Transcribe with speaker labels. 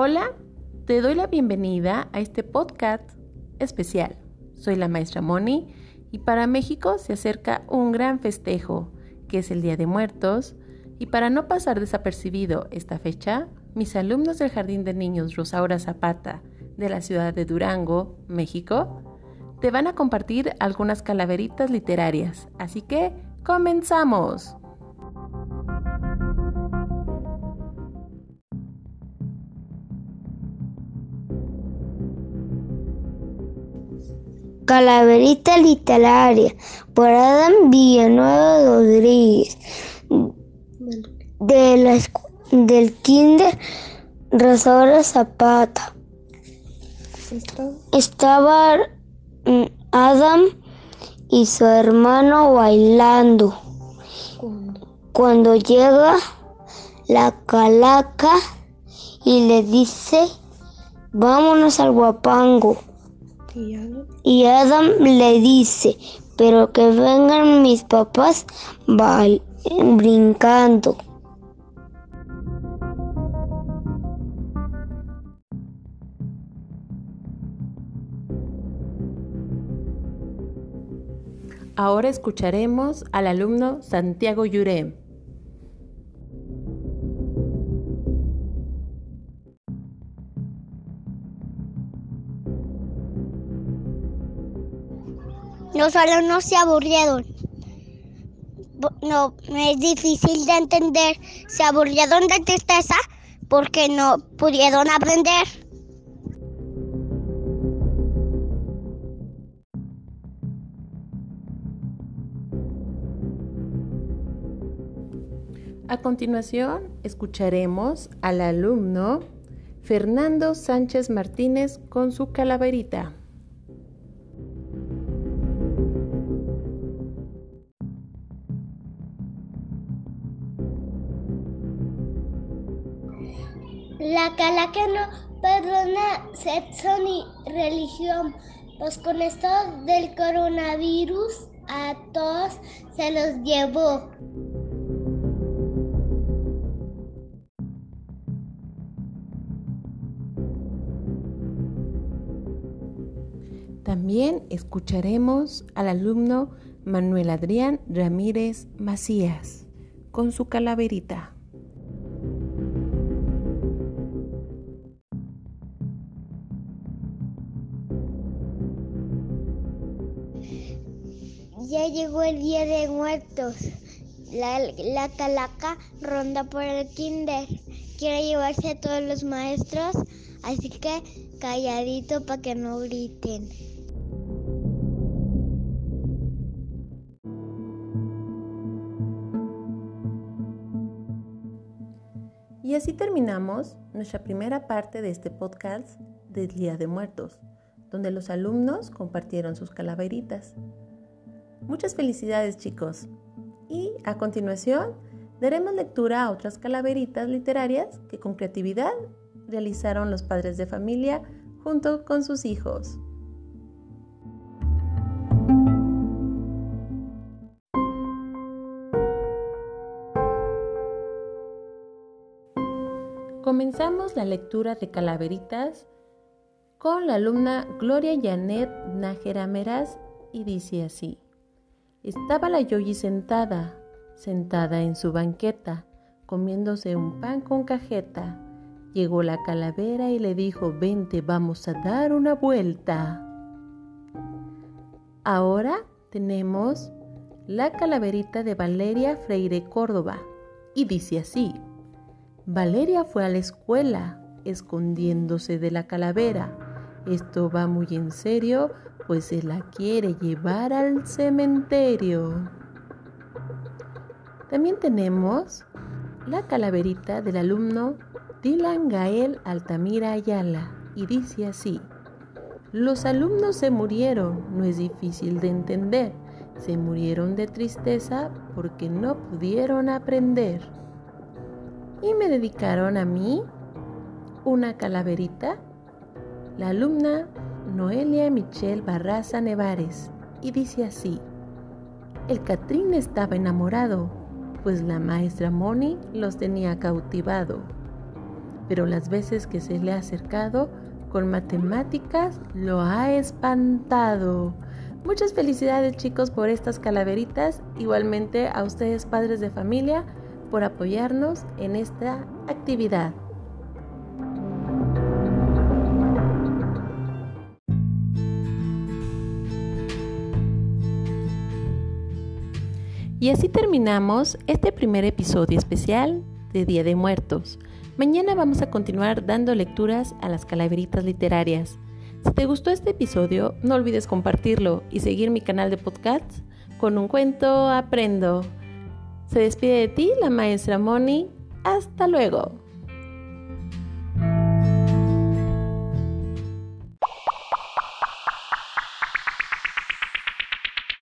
Speaker 1: Hola, te doy la bienvenida a este podcast especial. Soy la maestra Moni y para México se acerca un gran festejo, que es el Día de Muertos, y para no pasar desapercibido esta fecha, mis alumnos del Jardín de Niños Rosaura Zapata de la ciudad de Durango, México, te van a compartir algunas calaveritas literarias. Así que, comenzamos.
Speaker 2: Calaverita literaria por Adam Villanueva Rodríguez de la, del Kinder Rosaura Zapata. Estaba mm, Adam y su hermano bailando. Cuando llega la calaca y le dice, vámonos al guapango. Y Adam le dice, pero que vengan mis papás brincando.
Speaker 1: Ahora escucharemos al alumno Santiago Yurem.
Speaker 3: Los alumnos se aburrieron. No, es difícil de entender. Se aburrieron de tristeza porque no pudieron aprender.
Speaker 1: A continuación, escucharemos al alumno Fernando Sánchez Martínez con su calaverita.
Speaker 3: La calaca no perdona sexo ni religión, pues con esto del coronavirus a todos se los llevó.
Speaker 1: También escucharemos al alumno Manuel Adrián Ramírez Macías con su calaverita.
Speaker 3: Ya llegó el día de muertos. La, calaca ronda por el kinder. Quiere llevarse a todos los maestros, así que calladito para que no griten.
Speaker 1: Y así terminamos nuestra primera parte de este podcast del Día de Muertos, donde los alumnos compartieron sus calaveritas. Muchas felicidades chicos. Y a continuación daremos lectura a otras calaveritas literarias que con creatividad realizaron los padres de familia junto con sus hijos. Comenzamos la lectura de calaveritas con la alumna Gloria Janet Nájera Meraz y dice así. Estaba la Yoyi sentada, sentada en su banqueta, comiéndose un pan con cajeta. Llegó la calavera y le dijo, vente, vamos a dar una vuelta. Ahora tenemos la calaverita de Valeria Freire Córdoba y dice así, Valeria fue a la escuela escondiéndose de la calavera. Esto va muy en serio pues se la quiere llevar al cementerio. También tenemos la calaverita del alumno Dylan Gael Altamira Ayala y dice así, los alumnos se murieron, no es difícil de entender, se murieron de tristeza porque no pudieron aprender. Y me dedicaron a mí una calaverita, la alumna Noelia Michelle Barraza Nevares y dice así, el Catrín estaba enamorado, pues la maestra Moni los tenía cautivado. pero las veces que se le ha acercado con matemáticas lo ha espantado. Muchas felicidades chicos por estas calaveritas, igualmente a ustedes padres de familia por apoyarnos en esta actividad. Y así terminamos este primer episodio especial de Día de Muertos. Mañana vamos a continuar dando lecturas a las calaveritas literarias. Si te gustó este episodio, no olvides compartirlo y seguir mi canal de podcast con un cuento aprendo. Se despide de ti la maestra Moni. Hasta luego.